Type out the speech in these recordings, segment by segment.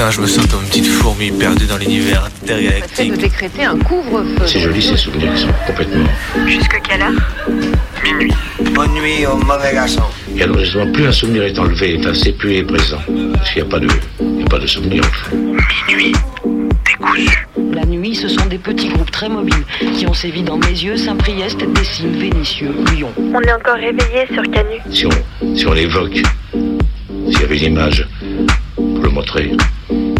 Putain, je me sens comme une petite fourmi perdue dans l'univers intergalactique. de décréter un couvre-feu. C'est joli ces souvenirs, ils sont complètement. Jusque quelle heure? Minuit. Bonne nuit au mauvais garçon. Et alors justement, plus un souvenir est enlevé, enfin c'est plus est présent. Parce qu'il n'y a pas de. Il n'y a pas de souvenir au fond. Minuit. Décousu. La nuit, ce sont des petits groupes très mobiles qui ont sévi dans mes yeux, Saint-Priest, Dessines, Vénitieux, Lyon. On est encore réveillé sur Canu. Si on, si on l'évoque, s'il y avait une image pour le montrer,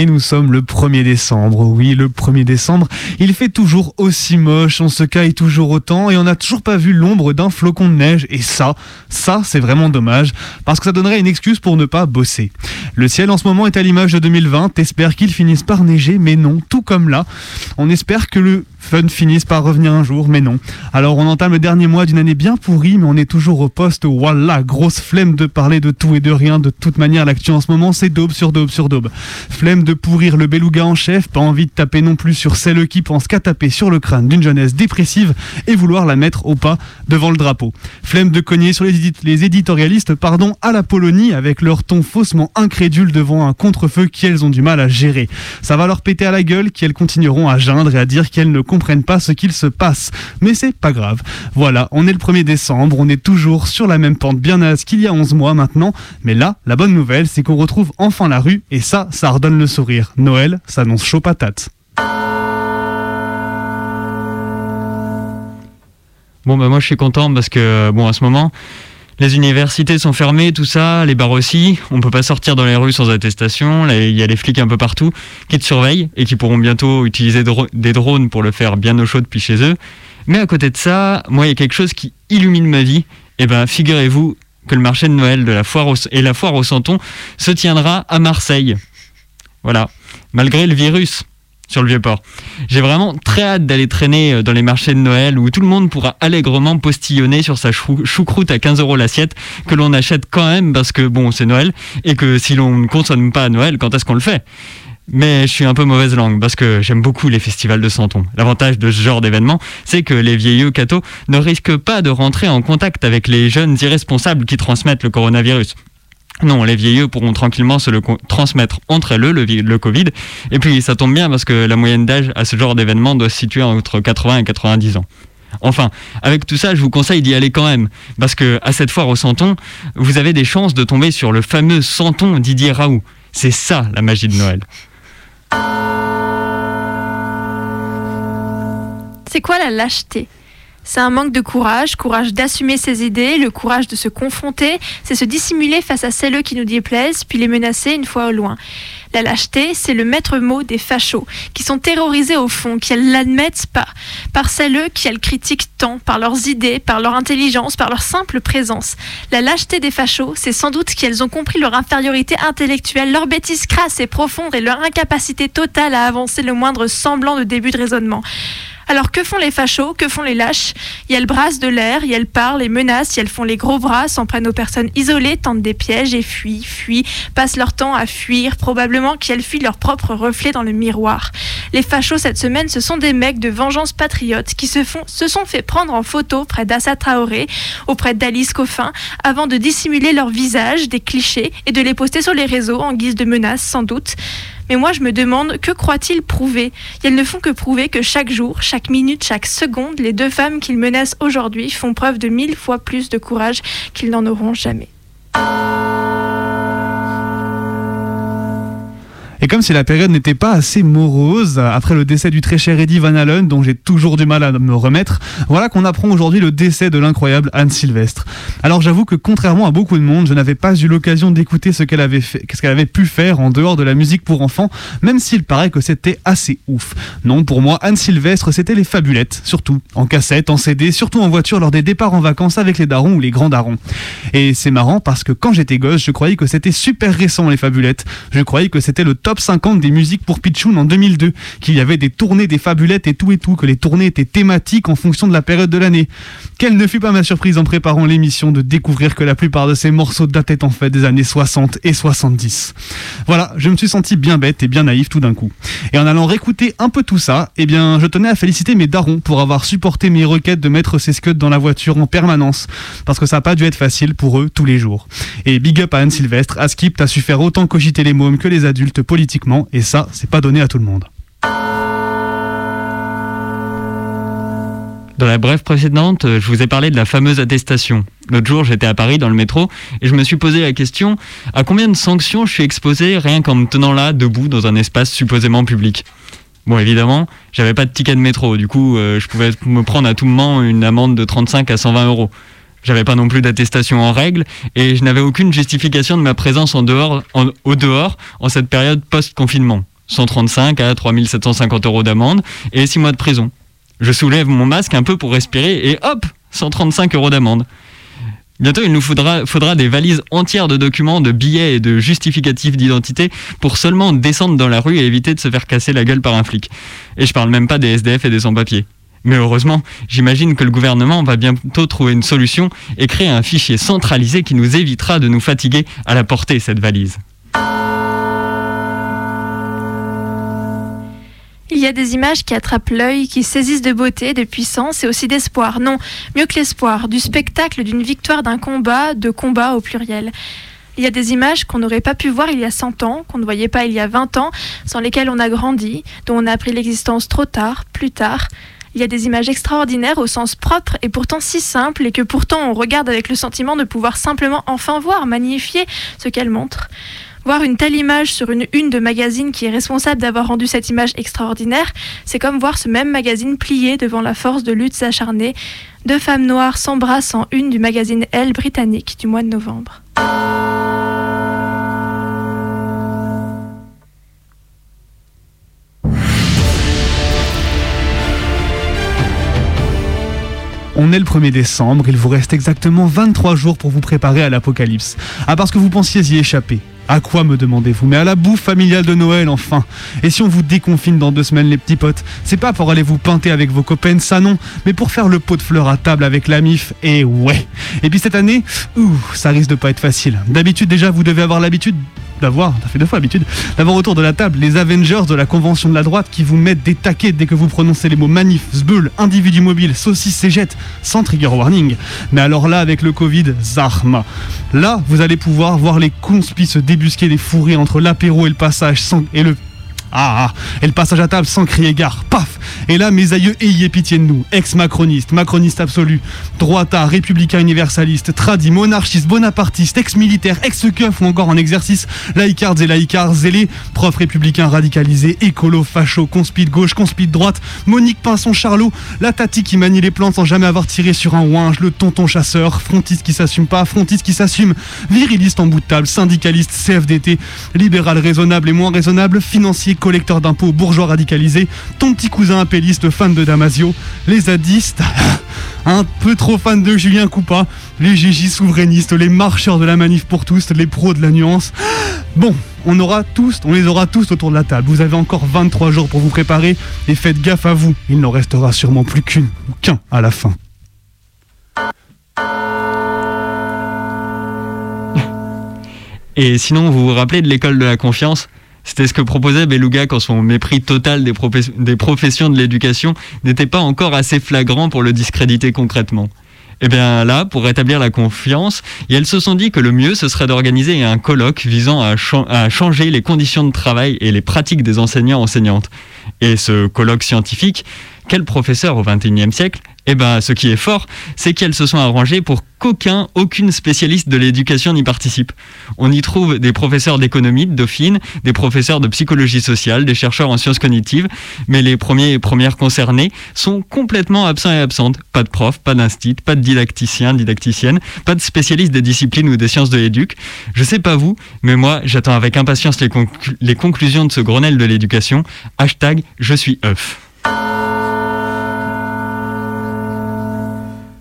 Et nous sommes le 1er décembre. Oui, le 1er décembre. Il fait toujours aussi moche, on se caille toujours autant et on n'a toujours pas vu l'ombre d'un flocon de neige. Et ça, ça, c'est vraiment dommage parce que ça donnerait une excuse pour ne pas bosser. Le ciel en ce moment est à l'image de 2020. T'espères qu'il finisse par neiger, mais non, tout comme là. On espère que le fun finisse par revenir un jour, mais non. Alors on entame le dernier mois d'une année bien pourrie, mais on est toujours au poste. Voilà, grosse flemme de parler de tout et de rien. De toute manière, l'actu en ce moment, c'est daube sur daube sur daube. Flemme de pourrir le beluga en chef, pas envie de taper non plus sur celle qui pense qu'à taper sur le crâne d'une jeunesse dépressive et vouloir la mettre au pas devant le drapeau. Flemme de cogner sur les, les éditorialistes pardon, à la Polonie avec leur ton faussement incrédule devant un contre-feu qu'elles ont du mal à gérer. Ça va leur péter à la gueule qu'elles continueront à geindre et à dire qu'elles ne comprennent pas ce qu'il se passe. Mais c'est pas grave. Voilà, on est le 1er décembre, on est toujours sur la même pente bien naze qu'il y a 11 mois maintenant. Mais là, la bonne nouvelle, c'est qu'on retrouve enfin la rue et ça, ça redonne le sourire. Noël s'annonce chaud patate. Bon, bah, moi, je suis content parce que, bon, à ce moment, les universités sont fermées, tout ça, les bars aussi. On peut pas sortir dans les rues sans attestation. Il y a les flics un peu partout qui te surveillent et qui pourront bientôt utiliser des drones pour le faire bien au chaud depuis chez eux. Mais à côté de ça, moi, il y a quelque chose qui illumine ma vie. Et ben, figurez-vous que le marché de Noël de la foire au- et la foire au Santon se tiendra à Marseille. Voilà. Malgré le virus sur le Vieux-Port. J'ai vraiment très hâte d'aller traîner euh, dans les marchés de Noël où tout le monde pourra allègrement postillonner sur sa chou- choucroute à 15 euros l'assiette que l'on achète quand même parce que bon, c'est Noël et que si l'on ne consomme pas Noël, quand est-ce qu'on le fait? Mais je suis un peu mauvaise langue parce que j'aime beaucoup les festivals de Santon. L'avantage de ce genre d'événement, c'est que les vieilleux cathos ne risquent pas de rentrer en contact avec les jeunes irresponsables qui transmettent le coronavirus. Non, les vieilleux pourront tranquillement se le transmettre entre eux, le Covid. Et puis, ça tombe bien parce que la moyenne d'âge à ce genre d'événement doit se situer entre 80 et 90 ans. Enfin, avec tout ça, je vous conseille d'y aller quand même, parce que à cette foire au Santon, vous avez des chances de tomber sur le fameux Santon Didier Raoult. C'est ça la magie de Noël. C'est quoi la lâcheté? C'est un manque de courage, courage d'assumer ses idées, le courage de se confronter, c'est se dissimuler face à celles qui nous déplaisent, puis les menacer une fois au loin. La lâcheté, c'est le maître mot des fachos, qui sont terrorisés au fond, qui l'admettent pas, par celles qui elles critiquent tant, par leurs idées, par leur intelligence, par leur simple présence. La lâcheté des fachos, c'est sans doute qu'elles ont compris leur infériorité intellectuelle, leur bêtise crasse et profonde et leur incapacité totale à avancer le moindre semblant de début de raisonnement. Alors que font les fachos? Que font les lâches? Et elles brassent de l'air, et elles parlent et menacent, et elles font les gros bras, s'en prennent aux personnes isolées, tentent des pièges et fuient, fuient, passent leur temps à fuir, probablement qu'elles fuient leur propre reflet dans le miroir. Les fachos cette semaine, ce sont des mecs de vengeance patriote qui se, font, se sont fait prendre en photo près d'Assa Traoré, auprès d'Alice Coffin, avant de dissimuler leur visage, des clichés, et de les poster sur les réseaux en guise de menace sans doute. Mais moi, je me demande, que croient-ils prouver? Et Elles ne font que prouver que chaque jour, chaque minute, chaque seconde, les deux femmes qu'ils menacent aujourd'hui font preuve de mille fois plus de courage qu'ils n'en auront jamais. Et comme si la période n'était pas assez morose, après le décès du très cher Eddie Van Halen, dont j'ai toujours du mal à me remettre, voilà qu'on apprend aujourd'hui le décès de l'incroyable Anne Sylvestre. Alors j'avoue que contrairement à beaucoup de monde, je n'avais pas eu l'occasion d'écouter ce qu'elle avait, ce qu'elle avait pu faire en dehors de la musique pour enfants, même s'il paraît que c'était assez ouf. Non, pour moi, Anne Sylvestre, c'était les fabulettes, surtout, en cassette, en CD, surtout en voiture lors des départs en vacances avec les darons ou les grands darons. Et c'est marrant parce que quand j'étais gosse, je croyais que c'était super récent les fabulettes. Je croyais que c'était le top top 50 des musiques pour Pichoun en 2002, qu'il y avait des tournées des fabulettes et tout et tout, que les tournées étaient thématiques en fonction de la période de l'année. Quelle ne fut pas ma surprise en préparant l'émission de découvrir que la plupart de ces morceaux dataient en fait des années 60 et 70. Voilà, je me suis senti bien bête et bien naïf tout d'un coup. Et en allant réécouter un peu tout ça, eh bien, je tenais à féliciter mes darons pour avoir supporté mes requêtes de mettre ces scuds dans la voiture en permanence, parce que ça n'a pas dû être facile pour eux tous les jours. Et big up à Anne Sylvestre, à Skip, t'as su faire autant cogiter les mômes que les adultes politiquement, et ça, c'est pas donné à tout le monde. Dans la brève précédente, je vous ai parlé de la fameuse attestation. L'autre jour, j'étais à Paris dans le métro et je me suis posé la question à combien de sanctions je suis exposé rien qu'en me tenant là, debout, dans un espace supposément public? Bon, évidemment, j'avais pas de ticket de métro, du coup, euh, je pouvais me prendre à tout moment une amende de 35 à 120 euros. J'avais pas non plus d'attestation en règle et je n'avais aucune justification de ma présence en dehors, au dehors en cette période post-confinement. 135 à 3750 euros d'amende et 6 mois de prison. Je soulève mon masque un peu pour respirer et hop, 135 euros d'amende. Bientôt, il nous faudra, faudra des valises entières de documents, de billets et de justificatifs d'identité pour seulement descendre dans la rue et éviter de se faire casser la gueule par un flic. Et je parle même pas des SDF et des sans-papiers. Mais heureusement, j'imagine que le gouvernement va bientôt trouver une solution et créer un fichier centralisé qui nous évitera de nous fatiguer à la porter cette valise. Il y a des images qui attrapent l'œil, qui saisissent de beauté, de puissance et aussi d'espoir. Non, mieux que l'espoir, du spectacle, d'une victoire, d'un combat, de combat au pluriel. Il y a des images qu'on n'aurait pas pu voir il y a 100 ans, qu'on ne voyait pas il y a 20 ans, sans lesquelles on a grandi, dont on a appris l'existence trop tard, plus tard. Il y a des images extraordinaires au sens propre et pourtant si simples et que pourtant on regarde avec le sentiment de pouvoir simplement enfin voir, magnifier ce qu'elles montrent. Voir une telle image sur une une de magazine qui est responsable d'avoir rendu cette image extraordinaire, c'est comme voir ce même magazine plié devant la force de luttes acharnées. Deux femmes noires s'embrassent en une du magazine Elle britannique du mois de novembre. On est le 1er décembre, il vous reste exactement 23 jours pour vous préparer à l'apocalypse. Ah parce que vous pensiez y échapper. À quoi me demandez-vous? Mais à la bouffe familiale de Noël enfin. Et si on vous déconfine dans deux semaines les petits potes? C'est pas pour aller vous pinter avec vos copains, ça non, mais pour faire le pot de fleurs à table avec la MIF. Et ouais. Et puis cette année, ouh, ça risque de pas être facile. D'habitude déjà vous devez avoir l'habitude d'avoir, ça fait deux fois l'habitude, d'avoir autour de la table les Avengers de la convention de la droite qui vous mettent des taquets dès que vous prononcez les mots manif, zbeul, individu mobile, saucisse et jette, sans trigger warning. Mais alors là, avec le Covid, zarma. Là, vous allez pouvoir voir les conspis se débusquer des fourrés entre l'apéro et le passage sans, et le ah, ah, et le passage à table sans crier gare, paf. Et là, mes aïeux, ayez pitié de nous. Ex-macroniste, macroniste absolu, droitard, républicain universaliste, tradi, monarchiste, bonapartiste, ex-militaire, ex-keuf ou encore en exercice, laïcards et laïcards zélés, prof républicain radicalisé, écolo, facho, conspi de gauche, conspi de droite, Monique Pinson Charlot, la tati qui manie les plantes sans jamais avoir tiré sur un ouinge, le tonton chasseur, frontiste qui s'assume pas, frontiste qui s'assume, viriliste en bout de table, syndicaliste, CFDT, libéral raisonnable et moins raisonnable, financier collecteur d'impôts, bourgeois radicalisé, ton petit cousin appelliste fan de Damasio, les zadistes, un peu trop fans de Julien Coupa, les GJ souverainistes, les marcheurs de la manif pour tous, les pros de la nuance. Bon, on aura tous, on les aura tous autour de la table. Vous avez encore 23 jours pour vous préparer et faites gaffe à vous. Il n'en restera sûrement plus qu'une ou qu'un à la fin. Et sinon, vous vous rappelez de l'école de la confiance? C'était ce que proposait Beluga quand son mépris total des, professions de l'éducation n'était pas encore assez flagrant pour le discréditer concrètement. Eh bien là, pour rétablir la confiance, elles se sont dit que le mieux, ce serait d'organiser un colloque visant à, à, changer les conditions de travail et les pratiques des enseignants-enseignantes. Et ce colloque scientifique, quel professeur au XXIe siècle eh ben, ce qui est fort, c'est qu'elles se sont arrangées pour qu'aucun, aucune spécialiste de l'éducation n'y participe. On y trouve des professeurs d'économie de Dauphine, des professeurs de psychologie sociale, des chercheurs en sciences cognitives, mais les premiers et premières concernés sont complètement absents et absentes. Pas de prof, pas d'instit, pas de didacticien, didacticienne, pas de spécialiste des disciplines ou des sciences de l'éduc. Je sais pas vous, mais moi, j'attends avec impatience les, les conclusions de ce Grenelle de l'éducation. Hashtag je suis œuf.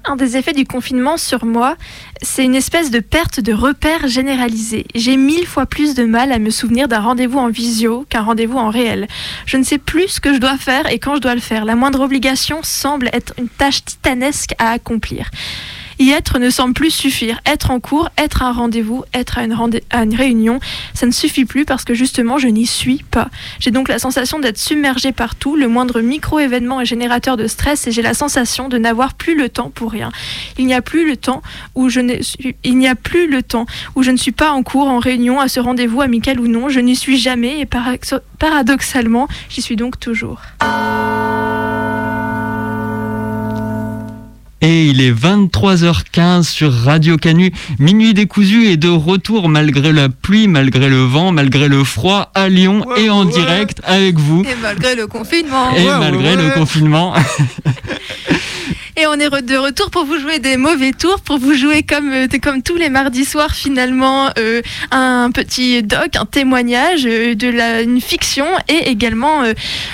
Un des effets du confinement sur moi, c'est une espèce de perte de repère généralisée. J'ai mille fois plus de mal à me souvenir d'un rendez-vous en visio qu'un rendez-vous en réel. Je ne sais plus ce que je dois faire et quand je dois le faire. La moindre obligation semble être une tâche titanesque à accomplir. Y être ne semble plus suffire. Être en cours, être à un rendez-vous, être à une, réunion, ça ne suffit plus parce que justement je n'y suis pas. J'ai donc la sensation d'être submergée partout. Le moindre micro-événement est générateur de stress et j'ai la sensation de n'avoir plus le temps pour rien. Il n'y a plus le temps où je il n'y a plus le temps où je ne suis pas en cours, en réunion, à ce rendez-vous amical ou non. Je n'y suis jamais et paradoxalement, j'y suis donc toujours. Et il est 23h15 sur Radio Canu. Minuit décousu est de retour malgré la pluie, malgré le vent, malgré le froid à Lyon et en direct avec vous. Et malgré le confinement. Et malgré le confinement. Et on est de retour pour vous jouer des mauvais tours, pour vous jouer comme, euh, comme tous les mardis soirs finalement euh, un petit doc, un témoignage euh, de la, une fiction et également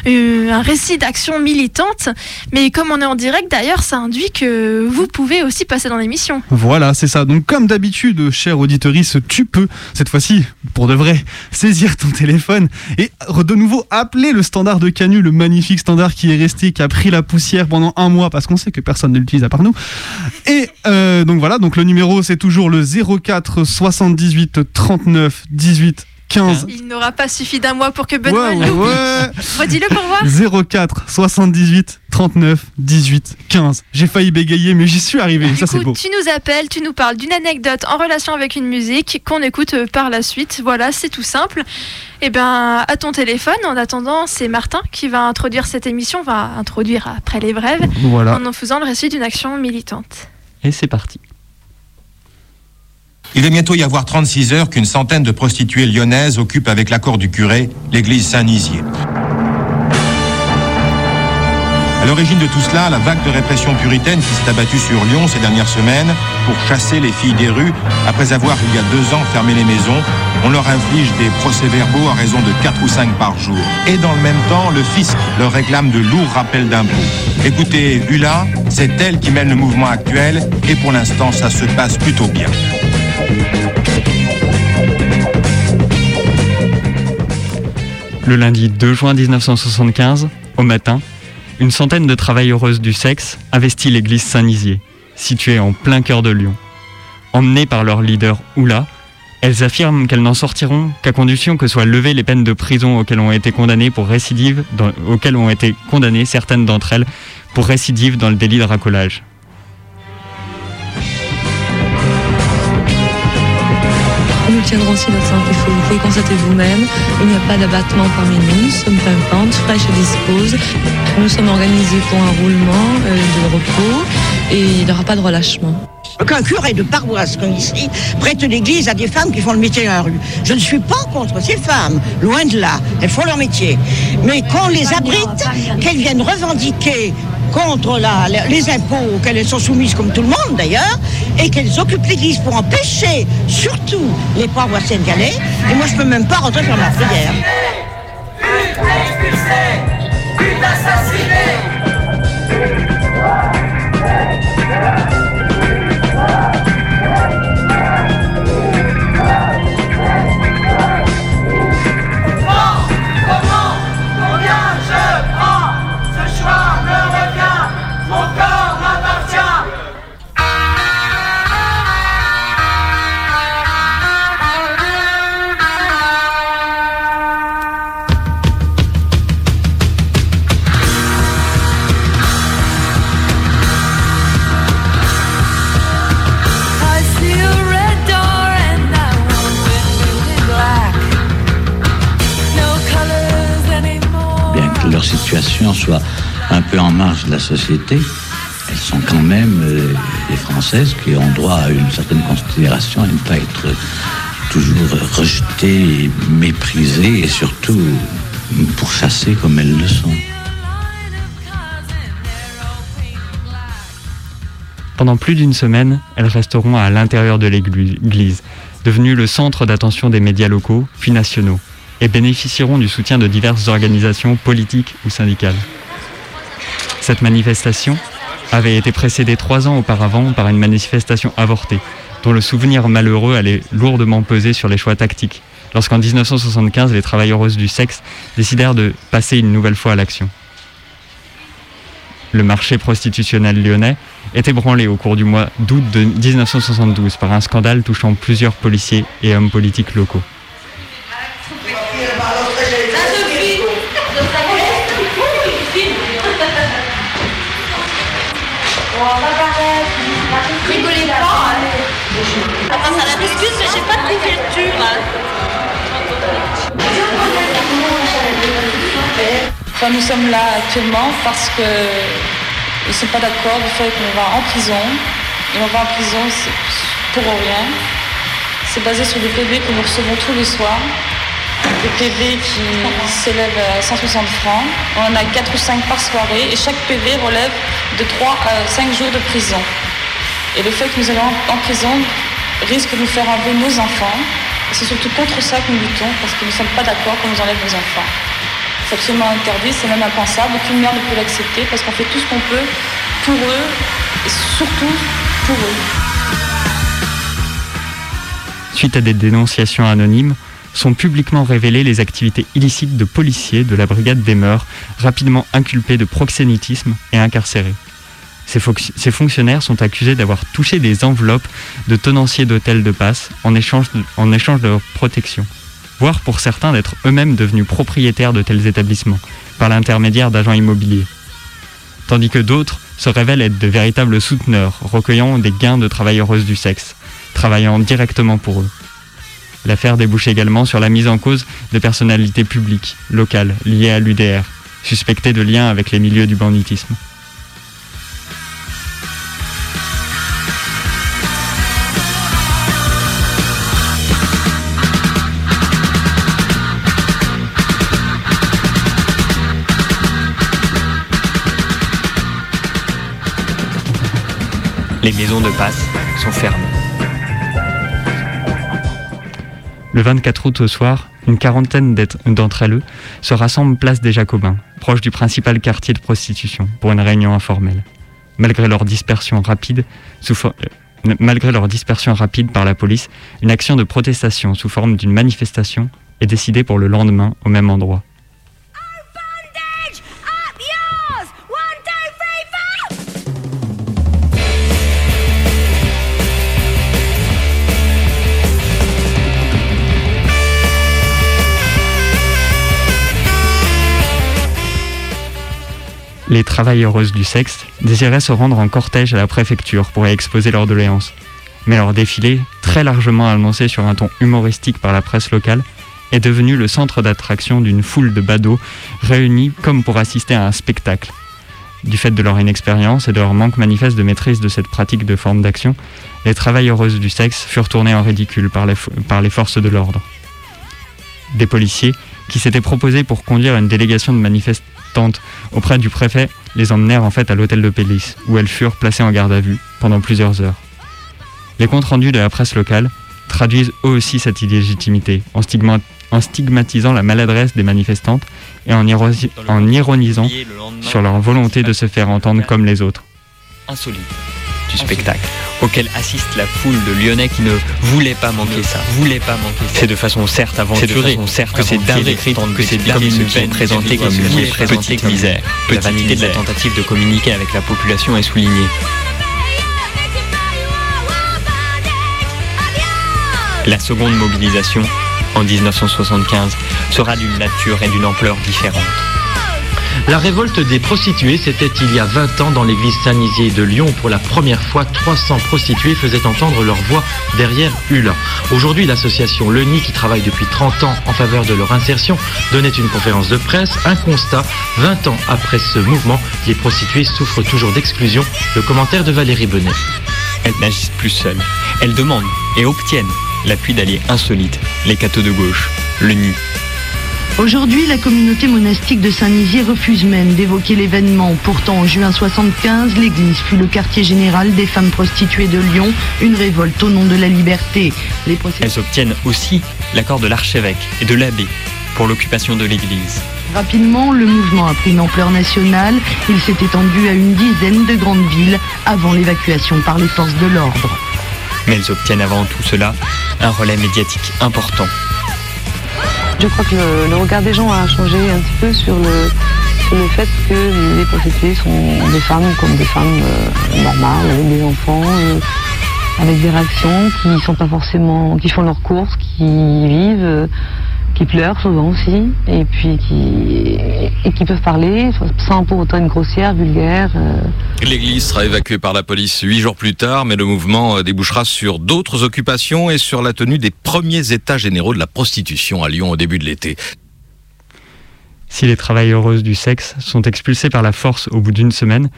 un récit d'action militante. Mais comme on est en direct d'ailleurs, ça induit que vous pouvez aussi passer dans l'émission. Voilà, c'est ça. Donc comme d'habitude, cher auditorice, tu peux, cette fois-ci, pour de vrai, saisir ton téléphone et de nouveau appeler le standard de Canu, le magnifique standard qui est resté, qui a pris la poussière pendant un mois parce qu'on sait que personne ne l'utilise à part nous. Et euh, donc voilà, donc le numéro c'est toujours le 04 78 39 18 15. Il n'aura pas suffi d'un mois pour que Benoît ouais, ouais. Redis-le pour voir. 04 78 39 18 15. J'ai failli bégayer, mais j'y suis arrivé. Du ça, c'est beau. Tu nous appelles, tu nous parles d'une anecdote en relation avec une musique qu'on écoute euh, par la suite. Voilà, c'est tout simple. Et eh ben, à ton téléphone. En attendant, c'est Martin qui va introduire cette émission, va introduire après les brèves, voilà. en en faisant le récit d'une action militante. Et c'est parti. Il va bientôt y avoir 36 heures qu'une centaine de prostituées lyonnaises occupent avec l'accord du curé l'église Saint-Nizier. À l'origine de tout cela, la vague de répression puritaine qui s'est abattue sur Lyon ces dernières semaines pour chasser les filles des rues après avoir, il y a deux ans, fermé les maisons. On leur inflige des procès-verbaux à raison de 4 ou 5 par jour. Et dans le même temps, le fisc leur réclame de lourds rappels d'impôts. Écoutez, Hula, c'est elle qui mène le mouvement actuel et pour l'instant, ça se passe plutôt bien. Le lundi 2 juin 1975, au matin, une centaine de travailleuses du sexe investit l'église Saint-Nizier, située en plein cœur de Lyon. Emmenées par leur leader Oula, elles affirment qu'elles n'en sortiront qu'à condition que soient levées les peines de prison auxquelles ont été condamnées auxquelles ont été condamnées certaines d'entre elles pour récidive dans le délit de racolage. Aussi. Vous pouvez constater vous-même, il n'y a pas d'abattement parmi nous. Nous sommes pimpantes, fraîches et disposes. Nous sommes organisés pour un roulement euh, de repos et il n'y aura pas de relâchement. Qu'un curé de paroisse comme ici prête l'église à des femmes qui font le métier à la rue. Je ne suis pas contre ces femmes, loin de là. Elles font leur métier. Mais qu'on les abrite, qu'elles viennent revendiquer contre la, les impôts auxquels elles sont soumises, comme tout le monde d'ailleurs, et qu'elles occupent l'église pour empêcher surtout les pauvres sénégalais. Et moi, je ne peux même pas rentrer faire ma prière. soit en marge de la société, elles sont quand même euh, des Françaises qui ont droit à une certaine considération, à ne pas être toujours rejetées, méprisées et surtout pourchassées comme elles le sont. Pendant plus d'une semaine, elles resteront à l'intérieur de l'église, devenue le centre d'attention des médias locaux puis nationaux et bénéficieront du soutien de diverses organisations politiques ou syndicales. Cette manifestation, avait été précédé trois ans auparavant par une manifestation avortée, dont le souvenir malheureux allait lourdement peser sur les choix tactiques, lorsqu'en 1975 les travailleuses du sexe décidèrent de passer une nouvelle fois à l'action. Le marché prostitutionnel lyonnais est ébranlé au cours du mois d'août de 1972 par un scandale touchant plusieurs policiers et hommes politiques locaux. Ça la mais j'ai pas de couverture. Nous sommes là actuellement parce que ils sont pas d'accord du fait qu'on va en prison. Et on va en prison pour rien. C'est basé sur des PV que nous recevons tous les soirs. Des PV qui s'élèvent à 160 francs. On en a 4 ou 5 par soirée et chaque PV relève de 3 à 5 jours de prison. Et le fait que nous allons en prison risque de nous faire enlever nos enfants. C'est surtout contre ça que nous luttons parce que nous ne sommes pas d'accord qu'on nous enlève nos enfants. C'est absolument interdit, c'est même impensable. Aucune mère ne peut l'accepter parce qu'on fait tout ce qu'on peut pour eux et surtout pour eux. Suite à des dénonciations anonymes, sont publiquement révélées les activités illicites de policiers de la brigade des mœurs, rapidement inculpés de proxénétisme et incarcérés. Ces, fonctionnaires sont accusés d'avoir touché des enveloppes de tenanciers d'hôtels de passe en échange de, en échange de leur protection, voire pour certains d'être eux-mêmes devenus propriétaires de tels établissements par l'intermédiaire d'agents immobiliers. Tandis que d'autres se révèlent être de véritables souteneurs, recueillant des gains de travailleuses du sexe, travaillant directement pour eux. L'affaire débouche également sur la mise en cause de personnalités publiques, locales, liées à l'UDR, suspectées de liens avec les milieux du banditisme. Les maisons de passe sont fermées. Le 24 août au soir, une quarantaine d'entre elles se rassemblent place des Jacobins, proche du principal quartier de prostitution, pour une réunion informelle. Malgré leur dispersion rapide, euh, malgré leur dispersion rapide par la police, une action de protestation sous forme d'une manifestation est décidée pour le lendemain au même endroit. Les travailleuses du sexe désiraient se rendre en cortège à la préfecture pour y exposer leurs doléances. Mais leur défilé, très largement annoncé sur un ton humoristique par la presse locale, est devenu le centre d'attraction d'une foule de badauds réunis comme pour assister à un spectacle. Du fait de leur inexpérience et de leur manque manifeste de maîtrise de cette pratique de forme d'action, les travailleuses du sexe furent tournées en ridicule par les, forces de l'ordre. Des policiers, qui s'étaient proposés pour conduire une délégation de auprès du préfet, les emmenèrent en fait à l'hôtel de police, où elles furent placées en garde à vue pendant plusieurs heures. Les comptes rendus de la presse locale traduisent eux aussi cette illégitimité, en, stigma- en stigmatisant la maladresse des manifestantes et en ironisant sur leur volonté de se faire entendre comme les autres. insolite du spectacle auquel assiste la foule de Lyonnais qui ne voulait pas manquer ça, voulait pas manquer ça. C'est de façon certes aventurée, certes que c'est décrite, que c'est comme une peine présentée comme une petite misère. La vanité de la tentative de communiquer avec la population est soulignée. La seconde mobilisation, en 1975, sera d'une nature et d'une ampleur différentes. La révolte des prostituées, c'était il y a 20 ans dans l'église Saint-Nizier de Lyon. Pour la première fois, 300 prostituées faisaient entendre leur voix derrière Hulin. Aujourd'hui, l'association Le Nid, qui travaille depuis 30 ans en faveur de leur insertion, donnait une conférence de presse. Un constat, 20 ans après ce mouvement, les prostituées souffrent toujours d'exclusion. Le commentaire de Valérie Benet. Elles n'agissent plus seules. Elles demandent et obtiennent l'appui d'alliés insolites, les cathos de gauche, le nid. Aujourd'hui, la communauté monastique de Saint-Nizier refuse même d'évoquer l'événement. Pourtant, en juin 75, l'église fut le quartier général des femmes prostituées de Lyon, une révolte au nom de la liberté. Les procès- Elles obtiennent aussi l'accord de l'archevêque et de l'abbé pour l'occupation de l'église. Rapidement, le mouvement a pris une ampleur nationale. Il s'est étendu à une dizaine de grandes villes avant l'évacuation par les forces de l'ordre. Mais elles obtiennent avant tout cela un relais médiatique important. Je crois que le, regard des gens a changé un petit peu sur le, sur le fait que les prostituées sont des femmes comme des femmes euh, normales, avec des enfants, euh, avec des réactions qui sont pas forcément, qui font leurs courses, qui vivent, qui pleurent souvent aussi, et puis qui, et qui peuvent parler sans pour autant être grossière, vulgaire. euh. L'église sera évacuée par la police huit jours plus tard, mais le mouvement euh, débouchera sur d'autres occupations et sur la tenue des premiers états généraux de la prostitution à Lyon au début de l'été. Si les travailleuses du sexe sont expulsées par la force au bout d'une semaine,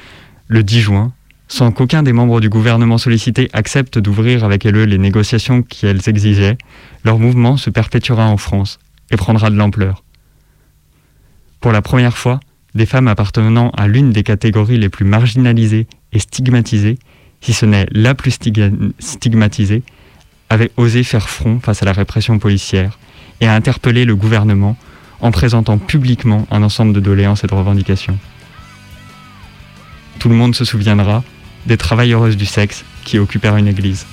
le 10 juin, sans qu'aucun des membres du gouvernement sollicité accepte d'ouvrir avec elles les négociations qu'elles exigeaient, leur mouvement se perpétuera en France et prendra de l'ampleur. Pour la première fois, des femmes appartenant à l'une des catégories les plus marginalisées et stigmatisées, si ce n'est la plus stigmatisée, avaient osé faire front face à la répression policière et à interpeller le gouvernement en présentant publiquement un ensemble de doléances et de revendications. Tout le monde se souviendra des travailleuses du sexe qui occupèrent une église.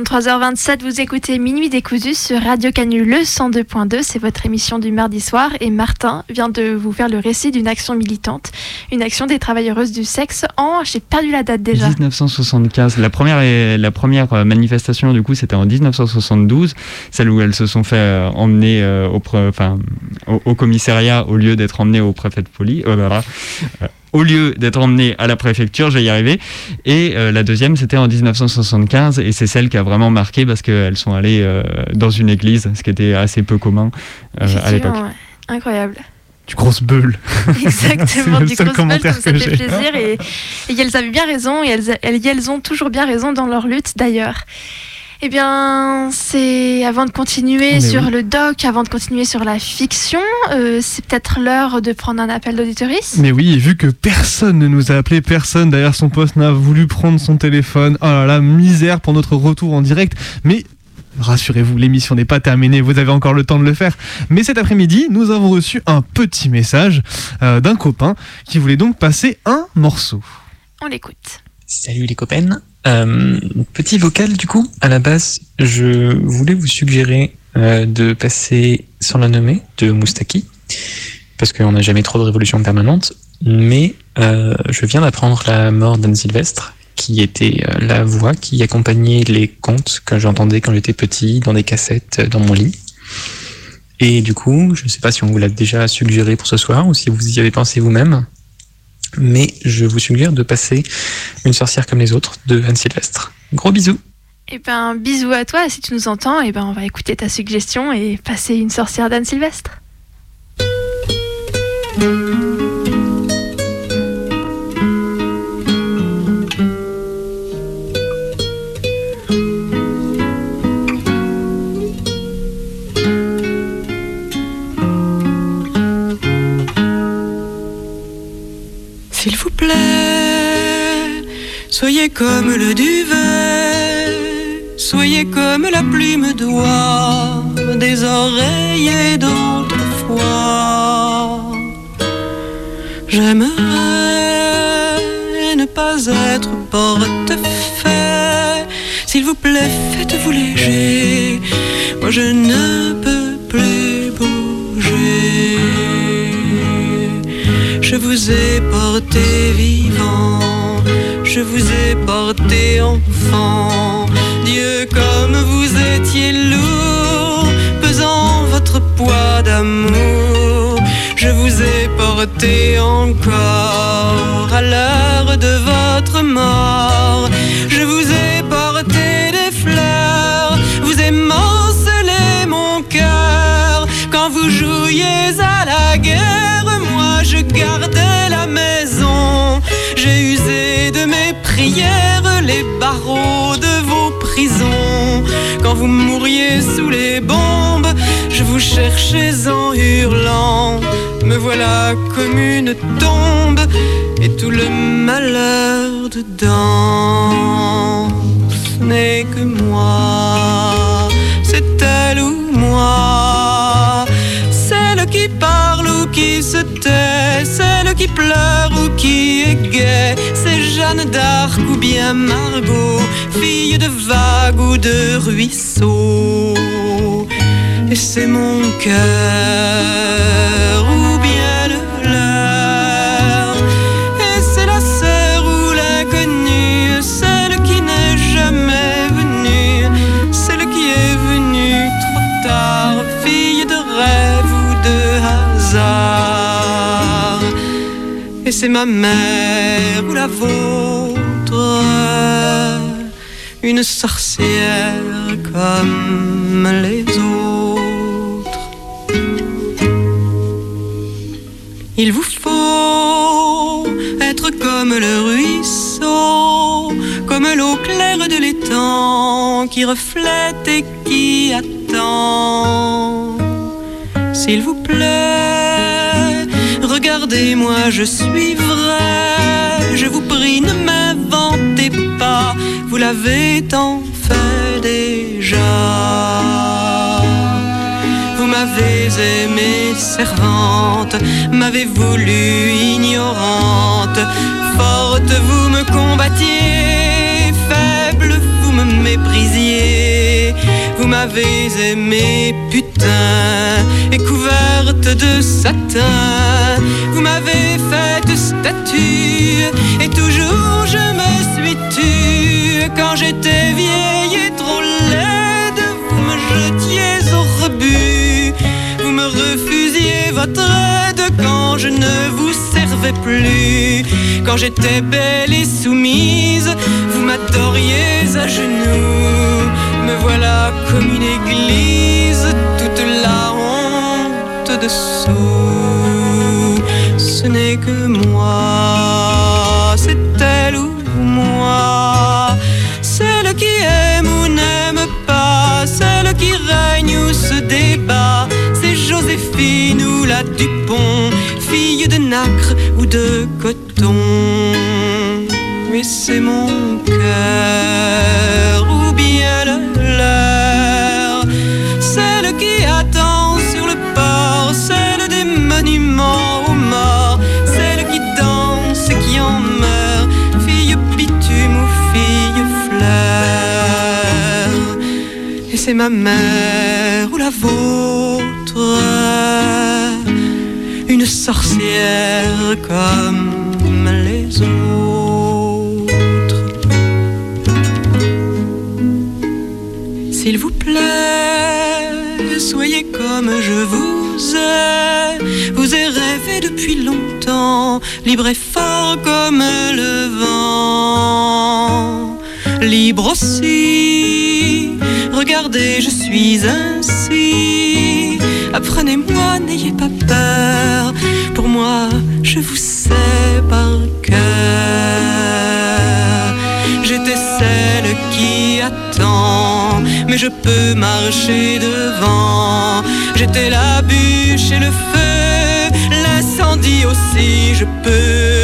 23h27, vous écoutez Minuit décousu sur Radio Canu le 102.2, c'est votre émission du mardi soir et Martin vient de vous faire le récit d'une action militante, une action des travailleuses du sexe en, j'ai perdu la date déjà. 1975. La première, la première euh, manifestation, du coup, c'était en 1972, celle où elles se sont fait euh, emmener euh, au, commissariat au lieu d'être emmenées au préfet de police. Euh, au lieu d'être emmenées à la préfecture, je vais y arriver. Et euh, la deuxième, c'était en 1975, et c'est celle qui a vraiment marqué parce qu'elles sont allées euh, dans une église, ce qui était assez peu commun euh, à l'époque. Ouais. Incroyable. Du grosse beule. Exactement, C'est le du seul grosse comme ça que fait j'ai. plaisir et, et elles avaient bien raison et elles, elles, elles ont toujours bien raison dans leur lutte d'ailleurs. Eh bien, c'est avant de continuer Mais sur oui. le doc, avant de continuer sur la fiction, euh, c'est peut-être l'heure de prendre un appel d'auditoris. Mais oui, vu que personne ne nous a appelé, personne derrière son poste n'a voulu prendre son téléphone. Oh là là, misère pour notre retour en direct. Mais rassurez-vous, l'émission n'est pas terminée, vous avez encore le temps de le faire. Mais cet après-midi, nous avons reçu un petit message euh, d'un copain qui voulait donc passer un morceau. On l'écoute. Salut les copains. Euh, petit vocal du coup. À la base, je voulais vous suggérer euh, de passer sans la nommer de Moustaki parce qu'on n'a jamais trop de révolution permanente. Mais euh, je viens d'apprendre la mort d'Anne Sylvestre, qui était la voix qui accompagnait les contes que j'entendais quand j'étais petit dans des cassettes dans mon lit. Et du coup, je ne sais pas si on vous l'a déjà suggéré pour ce soir ou si vous y avez pensé vous-même mais je vous suggère de passer Une sorcière comme les autres de Anne Sylvestre. Gros bisous. Eh ben, bisous à toi, si tu nous entends, eh ben, on va écouter ta suggestion et passer une sorcière d'Anne Sylvestre. Soyez comme le duvet, soyez comme la plume d'oie des oreillers d'autrefois. J'aimerais ne pas être porte-fait, s'il vous plaît, faites-vous léger. Moi je ne peux porté vivant, je vous ai porté enfant. Dieu, comme vous étiez lourd, pesant votre poids d'amour. Je vous ai porté encore à l'heure de votre mort. Je vous ai porté des fleurs, vous émancelez mon cœur. Quand vous jouiez à la guerre, moi je gardais la maison. J'ai usé de mes prières les barreaux de vos prisons. Quand vous mouriez sous les bombes, je vous cherchais en hurlant. Me voilà comme une tombe et tout le malheur dedans. Ce n'est que moi, c'est elle ou moi. Celle qui parle celle qui pleure ou qui est gaie. C'est Jeanne d'Arc ou bien Margot, fille de vague ou de ruisseau. Et c'est mon cœur c'est ma mère ou la vôtre, une sorcière comme les autres. Il vous faut être comme le ruisseau, comme l'eau claire de l'étang qui reflète et qui attend. S'il vous plaît, regardez-moi, je suis vrai. Je vous prie, ne m'inventez pas, vous l'avez tant fait déjà. Vous m'avez aimée servante, m'avez voulu ignorante. Forte, vous me combattiez, faible, vous me méprisiez. Vous m'avez aimée putain et couverte de satin. Vous m'avez faite statue et toujours je me suis tue. Quand j'étais vieille et trop laide, vous me jetiez au rebut. Vous me refusiez votre aide quand je ne vous servais plus. Quand j'étais belle et soumise, vous m'adoriez à genoux. Me voilà comme une église, toute la honte dessous. Ce n'est que moi, c'est elle ou moi. Celle qui aime ou n'aime pas, celle qui règne ou se débat. C'est Joséphine ou la Dupont, fille de nacre ou de coton. Mais c'est mon cœur ma mère ou la vôtre, une sorcière comme les autres. S'il vous plaît, soyez comme je vous ai. Vous ai rêvé depuis longtemps, libre et fort comme le vent. Libre aussi, regardez, je suis ainsi. Apprenez-moi, n'ayez pas peur. Pour moi, je vous sais par cœur. J'étais celle qui attend, mais je peux marcher devant. J'étais la bûche et le feu, l'incendie aussi, je peux.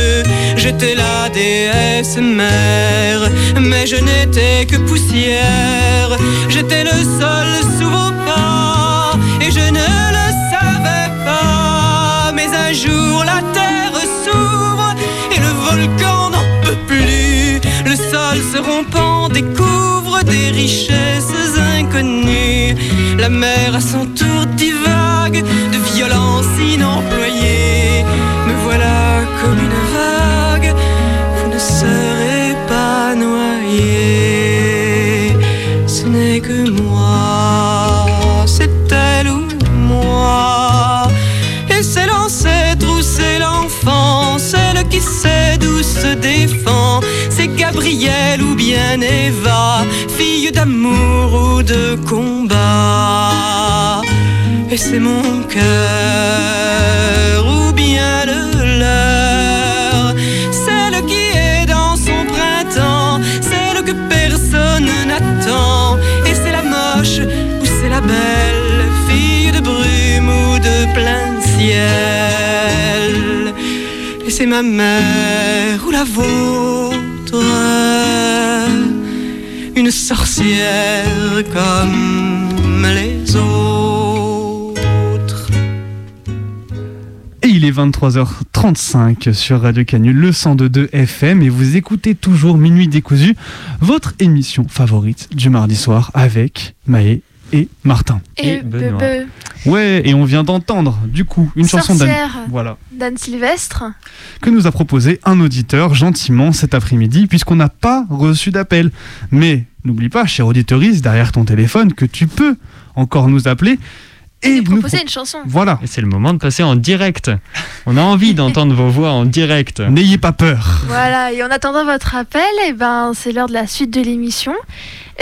J'étais la déesse mère, mais je n'étais que poussière. J'étais le sol sous vos pas, et je ne le savais pas. Mais un jour la terre s'ouvre et le volcan n'en peut plus. Le sol se rompant découvre des richesses inconnues. La mer à son tour divague de violence inemployée. Me voilà comme une C'est Gabrielle ou bien Eva, fille d'amour ou de combat. Et c'est mon cœur ou bien le leur, celle qui est dans son printemps, celle que personne n'attend. Et c'est la moche ou c'est la belle, fille de brume ou de plein ciel. C'est ma mère ou la vôtre, une sorcière comme les autres. Et il est 23h35 sur Radio Canule, le 102.2 FM, et vous écoutez toujours Minuit décousu, votre émission favorite du mardi soir avec Maë et Martin. Et, Bebe. Ouais, et on vient d'entendre, du coup, une chanson d'Anne. Voilà. d'Anne Sylvestre. que nous a proposé un auditeur gentiment cet après-midi, puisqu'on n'a pas reçu d'appel. Mais n'oublie pas, cher auditoriste, derrière ton téléphone, que tu peux encore nous appeler et nous Proposer une chanson. Voilà. Et c'est le moment de passer en direct. On a envie d'entendre vos voix en direct. N'ayez pas peur. Voilà, et en attendant votre appel, eh ben, c'est l'heure de la suite de l'émission.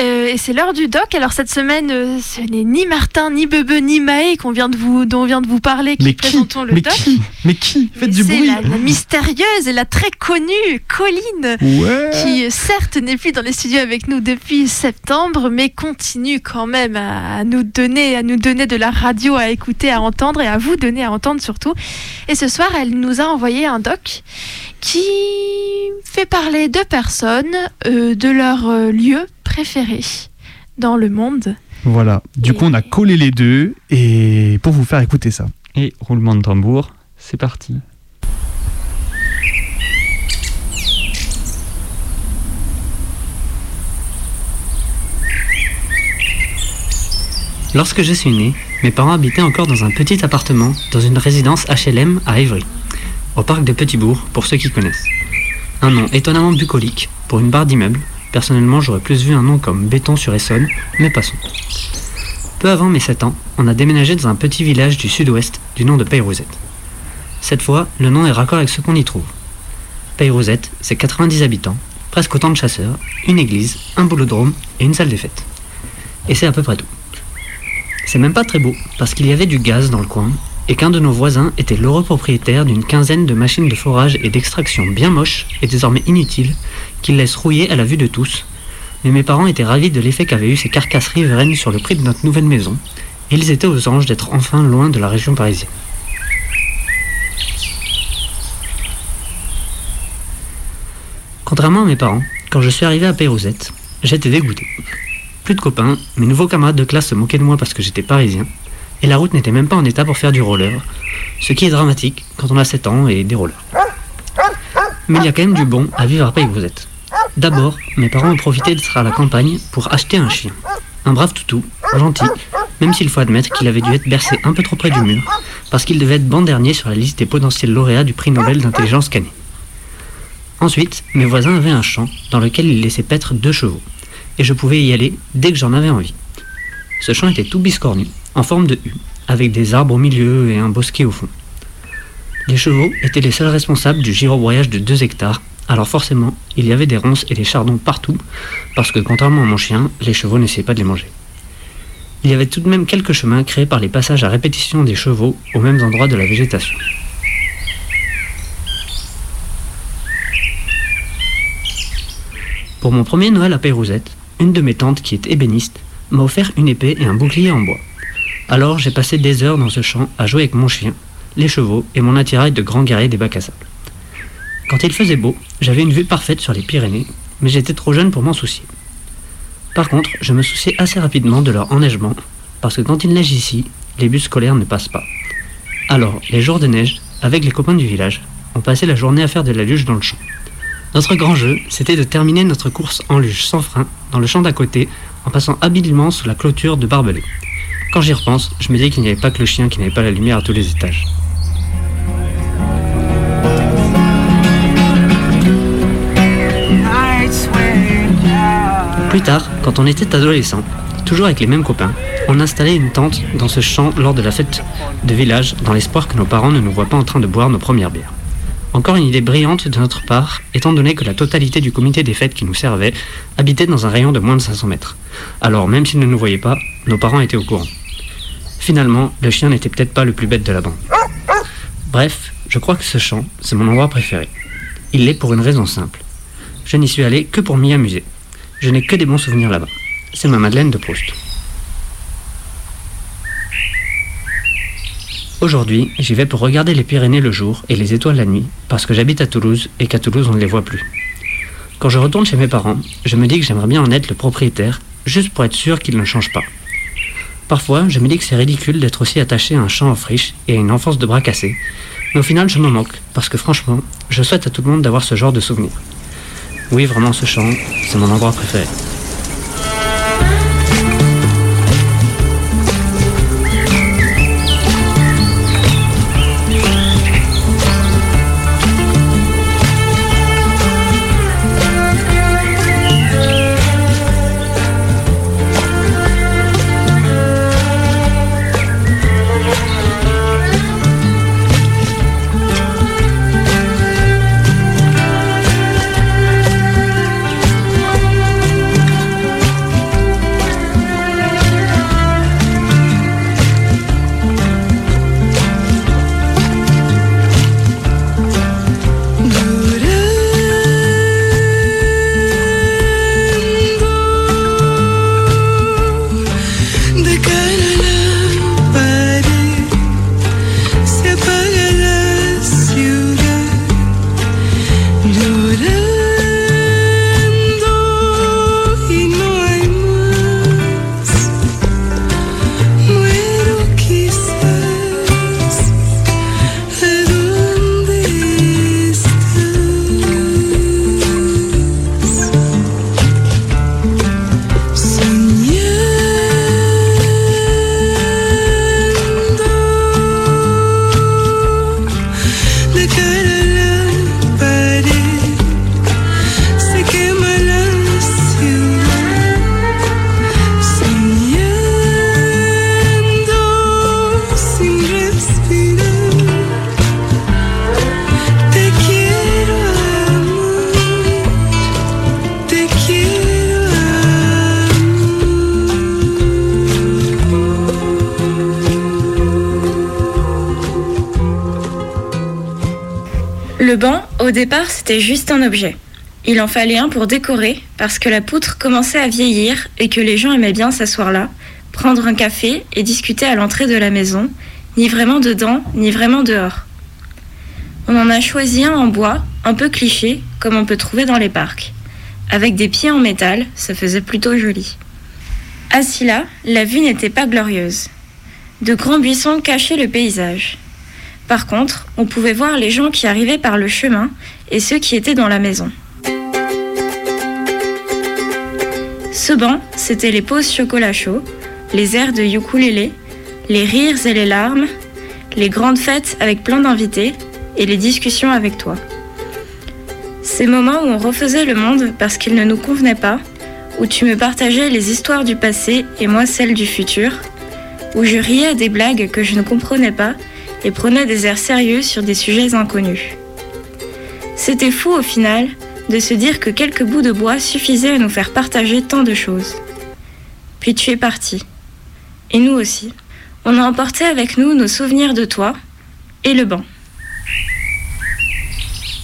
Euh, et c'est l'heure du doc. Alors cette semaine, euh, ce n'est ni Martin, ni Bebe, ni Maë qu'on vient de vous, dont on vient de vous parler qui Mais qui présentons le Mais doc. qui Mais qui Faites Mais du bruit. la, la mystérieuse et la très connue Colline, Ouais. qui euh, certes n'est plus dans les studios avec nous depuis septembre, mais continue quand même à, à nous donner, à nous donner de la radio à écouter, à entendre et à vous donner à entendre surtout. Et ce soir, elle nous a envoyé un doc qui fait parler de personnes, euh, de leur euh, lieu préféré dans le monde. Voilà. Du coup, on a collé les deux et pour vous faire écouter ça. Et roulement de tambour, c'est parti. Lorsque je suis né, mes parents habitaient encore dans un petit appartement dans une résidence HLM à Évry, au parc de Petitbourg, pour ceux qui connaissent. Un nom étonnamment bucolique pour une barre d'immeuble. Personnellement, j'aurais plus vu un nom comme Béton sur Essonne, mais passons. Peu avant mes 7 ans, on a déménagé dans un petit village du sud-ouest du nom de Peyrouzette. Cette fois, le nom est raccord avec ce qu'on y trouve. Peyrouzette, c'est 90 habitants, presque autant de chasseurs, une église, un boulodrome et une salle des fêtes. Et c'est à peu près tout. C'est même pas très beau, parce qu'il y avait du gaz dans le coin, et qu'un de nos voisins était l'heureux propriétaire d'une quinzaine de machines de forage et d'extraction bien moches et désormais inutiles, qu'il laisse rouiller à la vue de tous. Mais mes parents étaient ravis de l'effet qu'avaient eu ces carcasses riveraines sur le prix de notre nouvelle maison, et ils étaient aux anges d'être enfin loin de la région parisienne. Contrairement à mes parents, quand je suis arrivé à Peyrouzette, j'étais dégoûté. Plus de copains, mes nouveaux camarades de classe se moquaient de moi parce que j'étais parisien, et la route n'était même pas en état pour faire du roller, ce qui est dramatique quand on a 7 ans et des rollers. Mais il y a quand même du bon à vivre à Peyrouzette. D'abord, mes parents ont profité d'être à la campagne pour acheter un chien. Un brave toutou, gentil, même s'il faut admettre qu'il avait dû être bercé un peu trop près du mur, parce qu'il devait être ban dernier sur la liste des potentiels lauréats du prix Nobel d'intelligence canée. Ensuite, mes voisins avaient un champ dans lequel ils laissaient paître deux chevaux, et je pouvais y aller dès que j'en avais envie. Ce champ était tout biscornu, en forme de U, avec des arbres au milieu et un bosquet au fond. Les chevaux étaient les seuls responsables du girobroyage de 2 hectares, alors forcément, il y avait des ronces et des chardons partout, parce que contrairement à mon chien, les chevaux n'essayaient pas de les manger. Il y avait tout de même quelques chemins créés par les passages à répétition des chevaux aux mêmes endroits de la végétation. Pour mon premier Noël à Peyrouzette, une de mes tantes, qui est ébéniste, m'a offert une épée et un bouclier en bois. Alors j'ai passé des heures dans ce champ à jouer avec mon chien, les chevaux et mon attirail de grand guerrier des bacs à sable. Quand il faisait beau, j'avais une vue parfaite sur les Pyrénées, mais j'étais trop jeune pour m'en soucier. Par contre, je me souciais assez rapidement de leur enneigement, parce que quand il neige ici, les bus scolaires ne passent pas. Alors, les jours de neige, avec les copains du village, on passait la journée à faire de la luge dans le champ. Notre grand jeu, c'était de terminer notre course en luge sans frein dans le champ d'à côté, en passant habilement sous la clôture de barbelés. Quand j'y repense, je me dis qu'il n'y avait pas que le chien qui n'avait pas la lumière à tous les étages. Plus tard, quand on était adolescent, toujours avec les mêmes copains, on installait une tente dans ce champ lors de la fête de village dans l'espoir que nos parents ne nous voient pas en train de boire nos premières bières. Encore une idée brillante de notre part, étant donné que la totalité du comité des fêtes qui nous servait habitait dans un rayon de moins de 500 mètres. Alors, même s'ils ne nous voyaient pas, nos parents étaient au courant. Finalement, le chien n'était peut-être pas le plus bête de la bande. Bref, je crois que ce champ, c'est mon endroit préféré. Il l'est pour une raison simple. Je n'y suis allé que pour m'y amuser. Je n'ai que des bons souvenirs là-bas. C'est ma Madeleine de Proust. Aujourd'hui, j'y vais pour regarder les Pyrénées le jour et les étoiles la nuit, parce que j'habite à Toulouse et qu'à Toulouse on ne les voit plus. Quand je retourne chez mes parents, je me dis que j'aimerais bien en être le propriétaire, juste pour être sûr qu'ils ne changent pas. Parfois, je me dis que c'est ridicule d'être aussi attaché à un champ en friche et à une enfance de bras cassés, mais au final, je m'en moque, parce que franchement, je souhaite à tout le monde d'avoir ce genre de souvenirs. Oui, vraiment, ce champ, c'est mon endroit préféré. Il en fallait un pour décorer, parce que la poutre commençait à vieillir et que les gens aimaient bien s'asseoir là, prendre un café et discuter à l'entrée de la maison, ni vraiment dedans, ni vraiment dehors. On en a choisi un en bois, un peu cliché, comme on peut trouver dans les parcs. Avec des pieds en métal, ça faisait plutôt joli. Assis là, la vue n'était pas glorieuse. De grands buissons cachaient le paysage. Par contre, on pouvait voir les gens qui arrivaient par le chemin et ceux qui étaient dans la maison. Ce banc, c'était les pauses chocolat chaud, les airs de ukulélé, les rires et les larmes, les grandes fêtes avec plein d'invités et les discussions avec toi. Ces moments où on refaisait le monde parce qu'il ne nous convenait pas, où tu me partageais les histoires du passé et moi celles du futur, où je riais à des blagues que je ne comprenais pas et prenais des airs sérieux sur des sujets inconnus. C'était fou au final de se dire que quelques bouts de bois suffisaient à nous faire partager tant de choses. Puis tu es parti. Et nous aussi. On a emporté avec nous nos souvenirs de toi et le banc.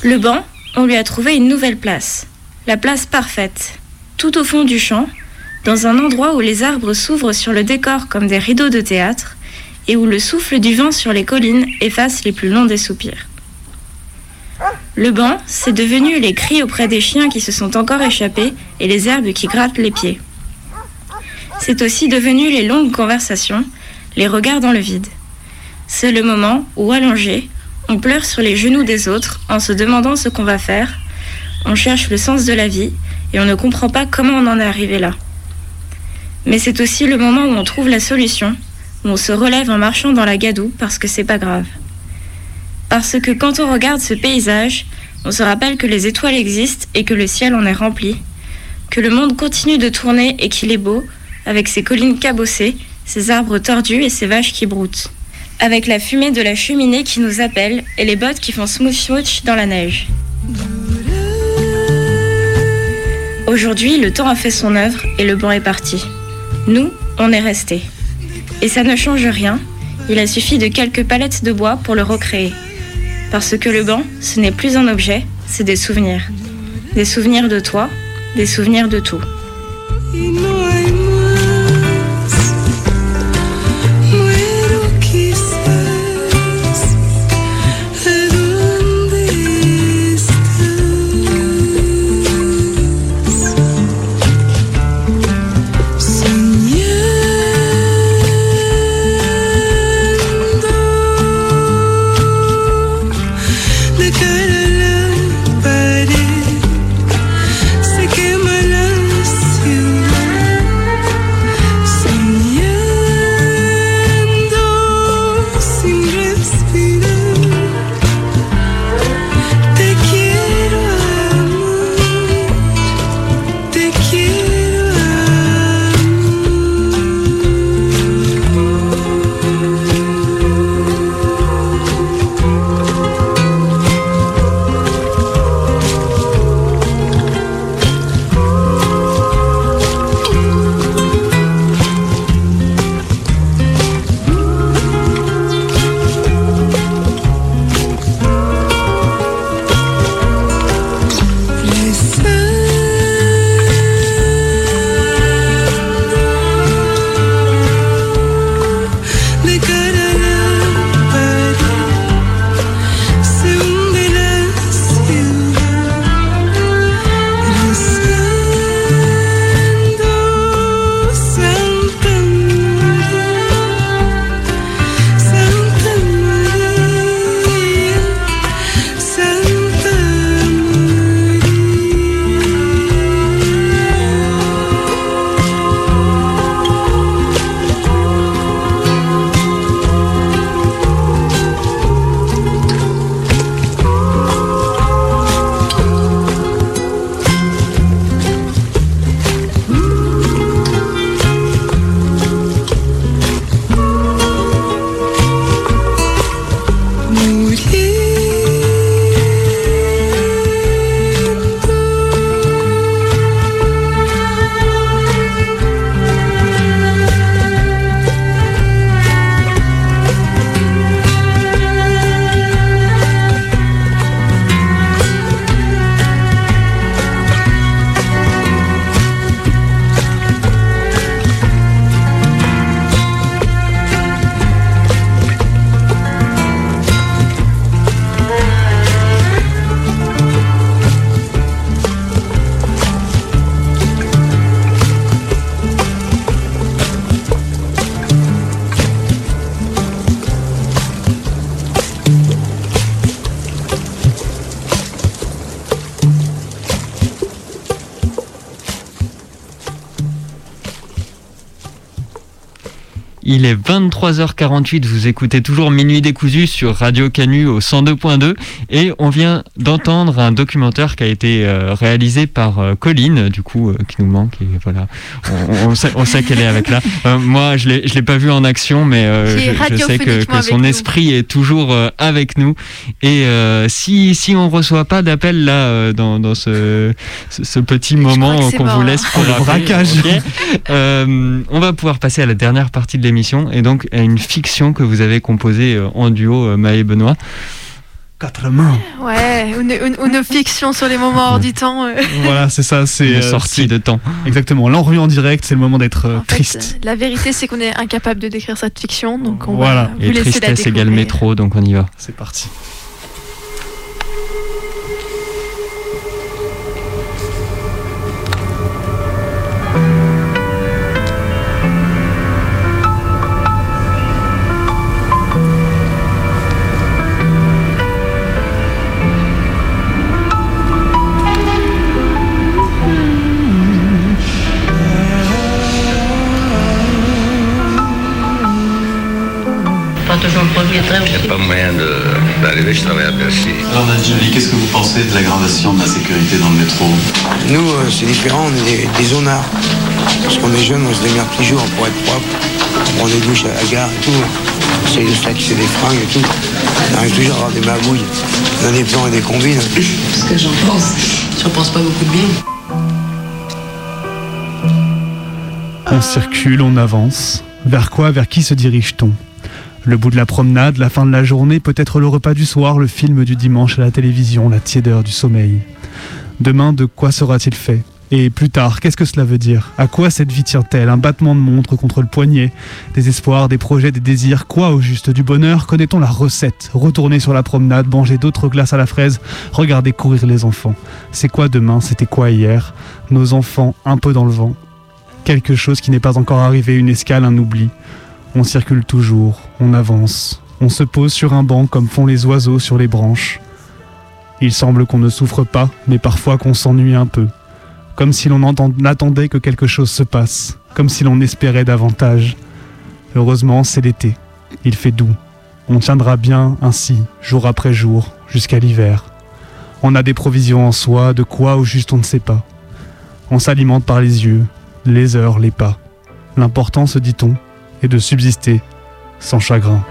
Le banc, on lui a trouvé une nouvelle place. La place parfaite. Tout au fond du champ, dans un endroit où les arbres s'ouvrent sur le décor comme des rideaux de théâtre et où le souffle du vent sur les collines efface les plus longs des soupirs. Le banc, c'est devenu les cris auprès des chiens qui se sont encore échappés et les herbes qui grattent les pieds. C'est aussi devenu les longues conversations, les regards dans le vide. C'est le moment où, allongé, on pleure sur les genoux des autres en se demandant ce qu'on va faire, on cherche le sens de la vie et on ne comprend pas comment on en est arrivé là. Mais c'est aussi le moment où on trouve la solution, où on se relève en marchant dans la gadoue parce que c'est pas grave. Parce que quand on regarde ce paysage, on se rappelle que les étoiles existent et que le ciel en est rempli, que le monde continue de tourner et qu'il est beau, avec ses collines cabossées, ses arbres tordus et ses vaches qui broutent. Avec la fumée de la cheminée qui nous appelle et les bottes qui font smooch dans la neige. Aujourd'hui, le temps a fait son œuvre et le banc est parti. Nous, on est restés. Et ça ne change rien, il a suffi de quelques palettes de bois pour le recréer. Parce que le banc, ce n'est plus un objet, c'est des souvenirs. Des souvenirs de toi, des souvenirs de tout. Il est 23h48, vous écoutez toujours Minuit décousu sur Radio Canu au 102.2 et on vient d'entendre un documentaire qui a été euh, réalisé par euh, Colline, du coup, euh, qui nous manque et voilà, on, on sait, on sait qu'elle est avec là. Euh, moi, je l'ai, je l'ai pas vu en action, mais euh, je, je sais que, que son nous. esprit est toujours avec nous et euh, si si on reçoit pas d'appel là dans, dans ce, ce, ce petit moment qu'on vous mort, laisse hein. pour le braquage. euh, on va pouvoir passer à la dernière partie de l'émission et donc à une fiction que vous avez composée euh, en duo, euh, Maë et Benoît. Quatre mains. Ouais, une, une- une fiction sur les moments hors du temps. euh. Voilà, c'est ça. C'est euh, sortie de temps. Exactement. L'enrue en direct, c'est le moment d'être euh, fait, triste. la vérité, c'est qu'on est incapable de décrire cette fiction, donc on Voilà. va vous Et tristesse égale métro, donc on y va. C'est parti. Je travaille à Bercy. Alors Nadjali, qu'est-ce que vous pensez de l'aggravation de la sécurité dans le métro? Nous, euh, c'est différent, on est des, des zonards. Parce qu'on est jeunes, on se démerde toujours pour être propre. On prend des douches à la gare et tout. On essaye de se taxer des fringues et tout. On arrive toujours à avoir des magouilles. On a des plans et des combines. Ce que j'en pense, j'en pense pas beaucoup de bien. On circule, on avance. Vers quoi, vers qui se dirige-t-on? Le bout de la promenade, la fin de la journée, peut-être le repas du soir, le film du dimanche à la télévision, la tiédeur du sommeil. Demain, de quoi sera-t-il fait? Et plus tard, qu'est-ce que cela veut dire? À quoi cette vie tient-elle? Un battement de montre contre le poignet? Des espoirs, des projets, des désirs? Quoi au juste Du bonheur? Connaît-on la recette? Retourner sur la promenade, manger d'autres glaces à la fraise, regarder courir les enfants. C'est quoi demain? C'était quoi hier? Nos enfants un peu dans le vent. Quelque chose qui n'est pas encore arrivé, une escale, un oubli. On circule toujours, on avance, on se pose sur un banc comme font les oiseaux sur les branches. Il semble qu'on ne souffre pas, mais parfois qu'on s'ennuie un peu. Comme si l'on n'attendait que quelque chose se passe, comme si l'on espérait davantage. Heureusement, c'est l'été. Il fait doux. On tiendra bien ainsi, jour après jour, jusqu'à l'hiver. On a des provisions en soi, de quoi au juste on ne sait pas. On s'alimente par les yeux, les heures, les pas. L'important, se dit-on, est de subsister sans chagrin.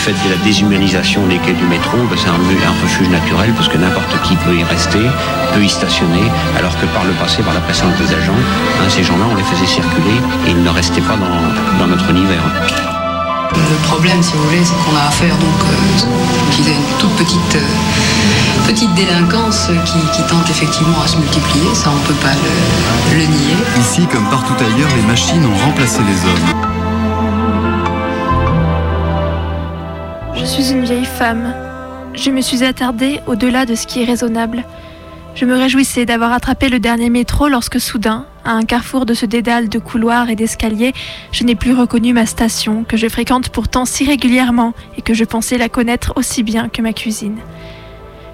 Fait de la déshumanisation des quais du métro, ben, c'est un, refuge naturel parce que n'importe qui peut y rester, peut y stationner, alors que par le passé, par la présence des agents, hein, ces gens-là, on les faisait circuler et ils ne restaient pas dans, dans notre univers. Le problème, si vous voulez, c'est qu'on a affaire donc, euh, je disais, une toute petite, euh, petite délinquance qui, qui tente effectivement à se multiplier, ça on peut pas le, le nier. Ici, comme partout ailleurs, les machines ont remplacé les hommes. Suis une vieille femme. Je me suis attardée au-delà de ce qui est raisonnable. Je me réjouissais d'avoir attrapé le dernier métro lorsque soudain, à un carrefour de ce dédale de couloirs et d'escaliers, je n'ai plus reconnu ma station, que je fréquente pourtant si régulièrement et que je pensais la connaître aussi bien que ma cuisine.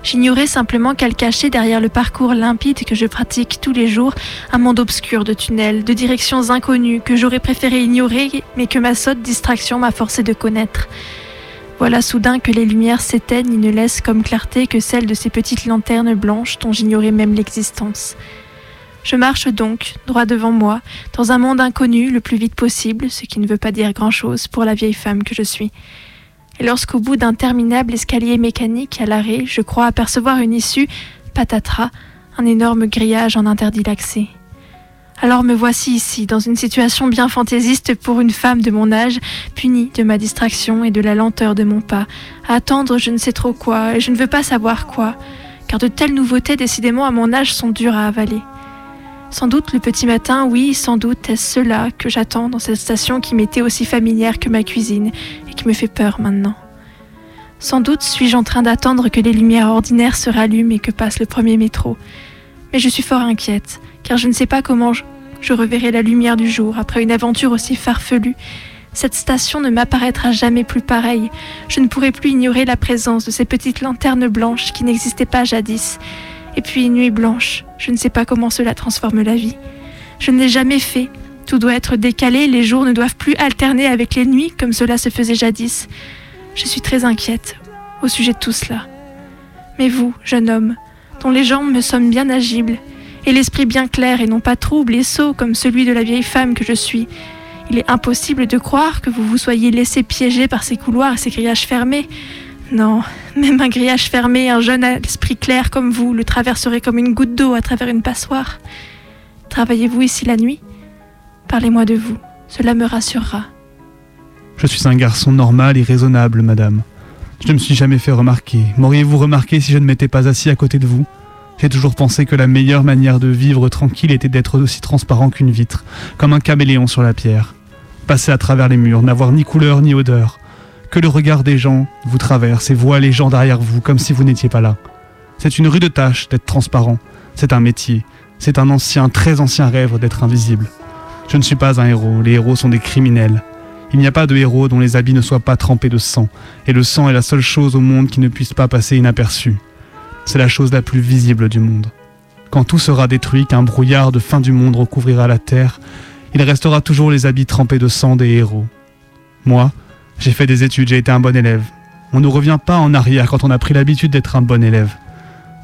J'ignorais simplement qu'elle cachait derrière le parcours limpide que je pratique tous les jours un monde obscur de tunnels, de directions inconnues que j'aurais préféré ignorer mais que ma sotte distraction m'a forcé de connaître. Voilà soudain que les lumières s'éteignent et ne laissent comme clarté que celle de ces petites lanternes blanches dont j'ignorais même l'existence. Je marche donc, droit devant moi, dans un monde inconnu le plus vite possible, ce qui ne veut pas dire grand-chose pour la vieille femme que je suis. Et lorsqu'au bout d'interminables escaliers mécaniques à l'arrêt, je crois apercevoir une issue, patatras, un énorme grillage en interdit l'accès. Alors me voici ici, dans une situation bien fantaisiste pour une femme de mon âge, punie de ma distraction et de la lenteur de mon pas, attendre je ne sais trop quoi, et je ne veux pas savoir quoi, car de telles nouveautés décidément à mon âge sont dures à avaler. Sans doute le petit matin, oui, sans doute est-ce cela que j'attends dans cette station qui m'était aussi familière que ma cuisine et qui me fait peur maintenant. Sans doute suis-je en train d'attendre que les lumières ordinaires se rallument et que passe le premier métro. Mais je suis fort inquiète, car je ne sais pas comment je, reverrai la lumière du jour après une aventure aussi farfelue. Cette station ne m'apparaîtra jamais plus pareille. Je ne pourrai plus ignorer la présence de ces petites lanternes blanches qui n'existaient pas jadis. Et puis nuit blanche, je ne sais pas comment cela transforme la vie. Je ne l'ai jamais fait. Tout doit être décalé, les jours ne doivent plus alterner avec les nuits comme cela se faisait jadis. Je suis très inquiète. au sujet de tout cela. Mais vous, jeune homme, dont les jambes me semblent bien agibles, et l'esprit bien clair et non pas trouble et sot comme celui de la vieille femme que je suis, il est impossible de croire que vous vous soyez laissé piéger par ces couloirs et ces grillages fermés. Non, même un grillage fermé, un jeune à l'esprit clair comme vous le traverserait comme une goutte d'eau à travers une passoire. Travaillez-vous ici la nuit? Parlez-moi de vous, cela me rassurera. Je suis un garçon normal et raisonnable, madame. Je ne me suis jamais fait remarquer. M'auriez-vous remarqué si je ne m'étais pas assis à côté de vous? J'ai toujours pensé que la meilleure manière de vivre tranquille était d'être aussi transparent qu'une vitre, comme un caméléon sur la pierre. Passer à travers les murs, n'avoir ni couleur ni odeur. Que le regard des gens vous traverse et voit les gens derrière vous comme si vous n'étiez pas là. C'est une rude tâche d'être transparent. C'est un métier. C'est un ancien, très ancien rêve d'être invisible. Je ne suis pas un héros. Les héros sont des criminels. Il n'y a pas de héros dont les habits ne soient pas trempés de sang, et le sang est la seule chose au monde qui ne puisse pas passer inaperçue. C'est la chose la plus visible du monde. Quand tout sera détruit, qu'un brouillard de fin du monde recouvrira la terre, il restera toujours les habits trempés de sang des héros. Moi, j'ai fait des études, j'ai été un bon élève. On ne revient pas en arrière quand on a pris l'habitude d'être un bon élève.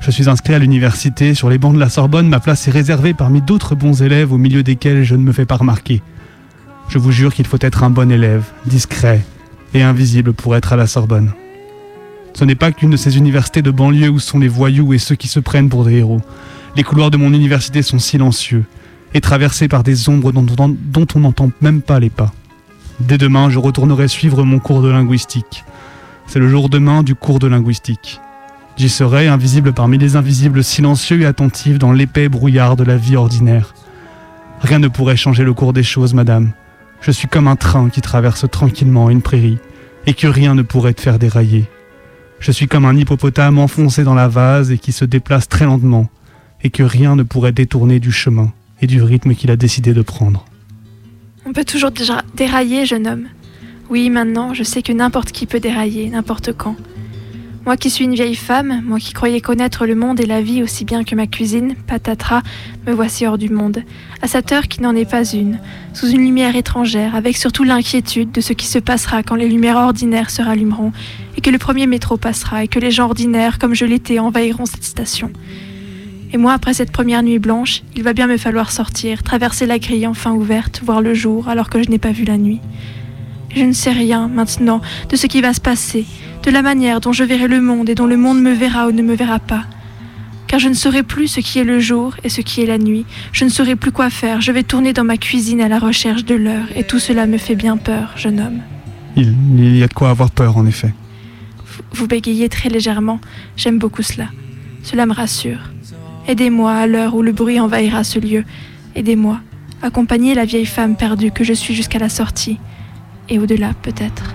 Je suis inscrit à l'université, sur les bancs de la Sorbonne, ma place est réservée parmi d'autres bons élèves au milieu desquels je ne me fais pas remarquer. Je vous jure qu'il faut être un bon élève, discret et invisible pour être à la Sorbonne. Ce n'est pas qu'une de ces universités de banlieue où sont les voyous et ceux qui se prennent pour des héros. Les couloirs de mon université sont silencieux et traversés par des ombres dont, on- n'entend même pas les pas. Dès demain, je retournerai suivre mon cours de linguistique. C'est le jour demain du cours de linguistique. J'y serai, invisible parmi les invisibles, silencieux et attentif dans l'épais brouillard de la vie ordinaire. Rien ne pourrait changer le cours des choses, madame. Je suis comme un train qui traverse tranquillement une prairie, et que rien ne pourrait te faire dérailler. Je suis comme un hippopotame enfoncé dans la vase et qui se déplace très lentement, et que rien ne pourrait détourner du chemin et du rythme qu'il a décidé de prendre. On peut toujours dérailler, jeune homme. Oui, maintenant, je sais que n'importe qui peut dérailler, n'importe quand. Moi qui suis une vieille femme, moi qui croyais connaître le monde et la vie aussi bien que ma cuisine, patatras, me voici hors du monde, à cette heure qui n'en est pas une, sous une lumière étrangère, avec surtout l'inquiétude de ce qui se passera quand les lumières ordinaires se rallumeront, et que le premier métro passera, et que les gens ordinaires, comme je l'étais, envahiront cette station. Et moi, après cette première nuit blanche, il va bien me falloir sortir, traverser la grille enfin ouverte, voir le jour, alors que je n'ai pas vu la nuit. Je ne sais rien, maintenant, de ce qui va se passer, de la manière dont je verrai le monde et dont le monde me verra ou ne me verra pas. Car je ne saurai plus ce qui est le jour et ce qui est la nuit. Je ne saurai plus quoi faire. Je vais tourner dans ma cuisine à la recherche de l'heure, et tout cela me fait bien peur, jeune homme. Il, il y a de quoi avoir peur, en effet. Vous bégayez très légèrement. J'aime beaucoup cela. Cela me rassure. Aidez-moi à l'heure où le bruit envahira ce lieu. Aidez-moi. Accompagnez la vieille femme perdue que je suis jusqu'à la sortie. Et au-delà, peut-être.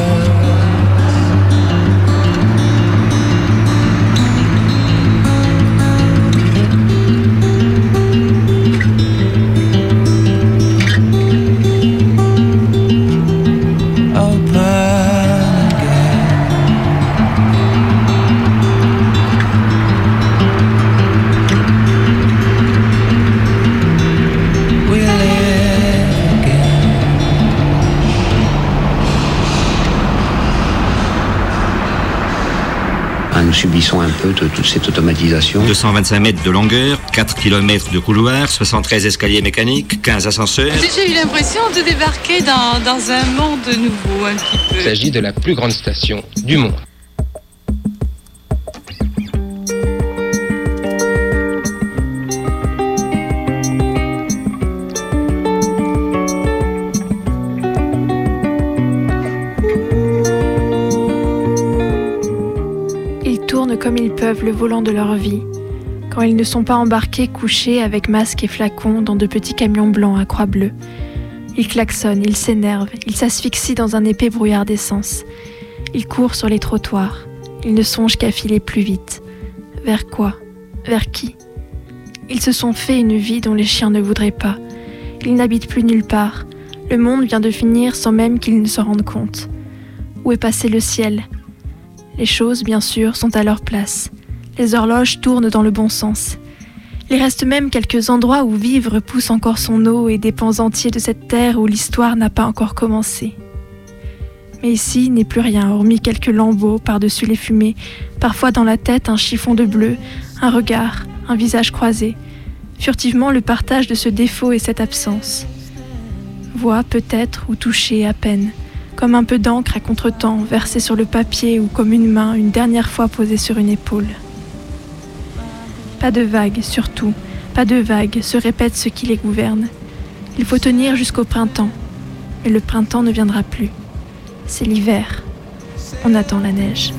subissons un peu de toute cette automatisation. 225 mètres de longueur, 4 km de couloir, 73 escaliers mécaniques, 15 ascenseurs. J'ai eu l'impression de débarquer dans, dans un monde nouveau un petit peu. Il s'agit de la plus grande station du monde. Le volant de leur vie, quand ils ne sont pas embarqués couchés avec masque et flacons dans de petits camions blancs à croix bleue. Ils klaxonnent, ils s'énervent, ils s'asphyxient dans un épais brouillard d'essence. Ils courent sur les trottoirs, ils ne songent qu'à filer plus vite. Vers quoi? Vers qui? Ils se sont fait une vie dont les chiens ne voudraient pas. Ils n'habitent plus nulle part. Le monde vient de finir sans même qu'ils ne s'en rendent compte. Où est passé le ciel? Les choses, bien sûr, sont à leur place. Les horloges tournent dans le bon sens. Il reste même quelques endroits où vivre pousse encore son eau et des pans entiers de cette terre où l'histoire n'a pas encore commencé. Mais ici n'est plus rien, hormis quelques lambeaux par-dessus les fumées, parfois dans la tête un chiffon de bleu, un regard, un visage croisé, furtivement le partage de ce défaut et cette absence. Voix peut-être ou toucher à peine, comme un peu d'encre à contretemps versée sur le papier ou comme une main une dernière fois posée sur une épaule. Pas de vagues, surtout, pas de vagues, se répète ce qui les gouverne. Il faut tenir jusqu'au printemps, mais le printemps ne viendra plus. C'est l'hiver. On attend la neige.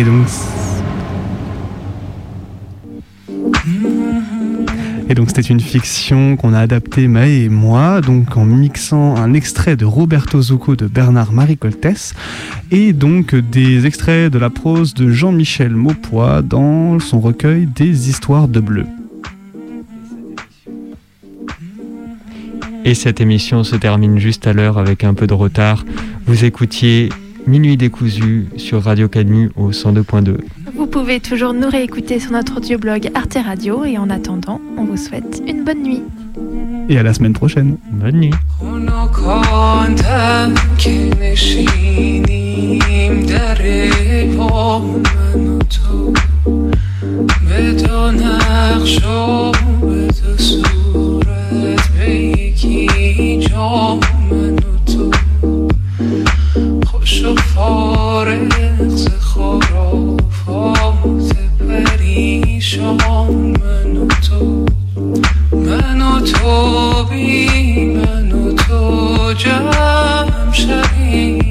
Et donc. C'était une fiction qu'on a adaptée Maë et moi, donc en mixant un extrait de Roberto Zucco de Bernard-Marie Coltès et donc des extraits de la prose de Jean-Michel Maupois dans son recueil des histoires de bleu. Et cette émission se termine juste à l'heure avec un peu de retard. Vous écoutiez Minuit décousu sur Radio Canu au 102.2. Vous pouvez toujours nous réécouter sur notre audioblog Arte Radio et en attendant, on vous souhaite une bonne nuit. Et à la semaine prochaine. Bonne nuit. خنکاندم که نشینیم در پا من و تو به دو نقش و به دو صورت به یکی جا من و تو شو فارغ ز خرافات پریشان. من و تو من و تو بی من تو جمع شویم.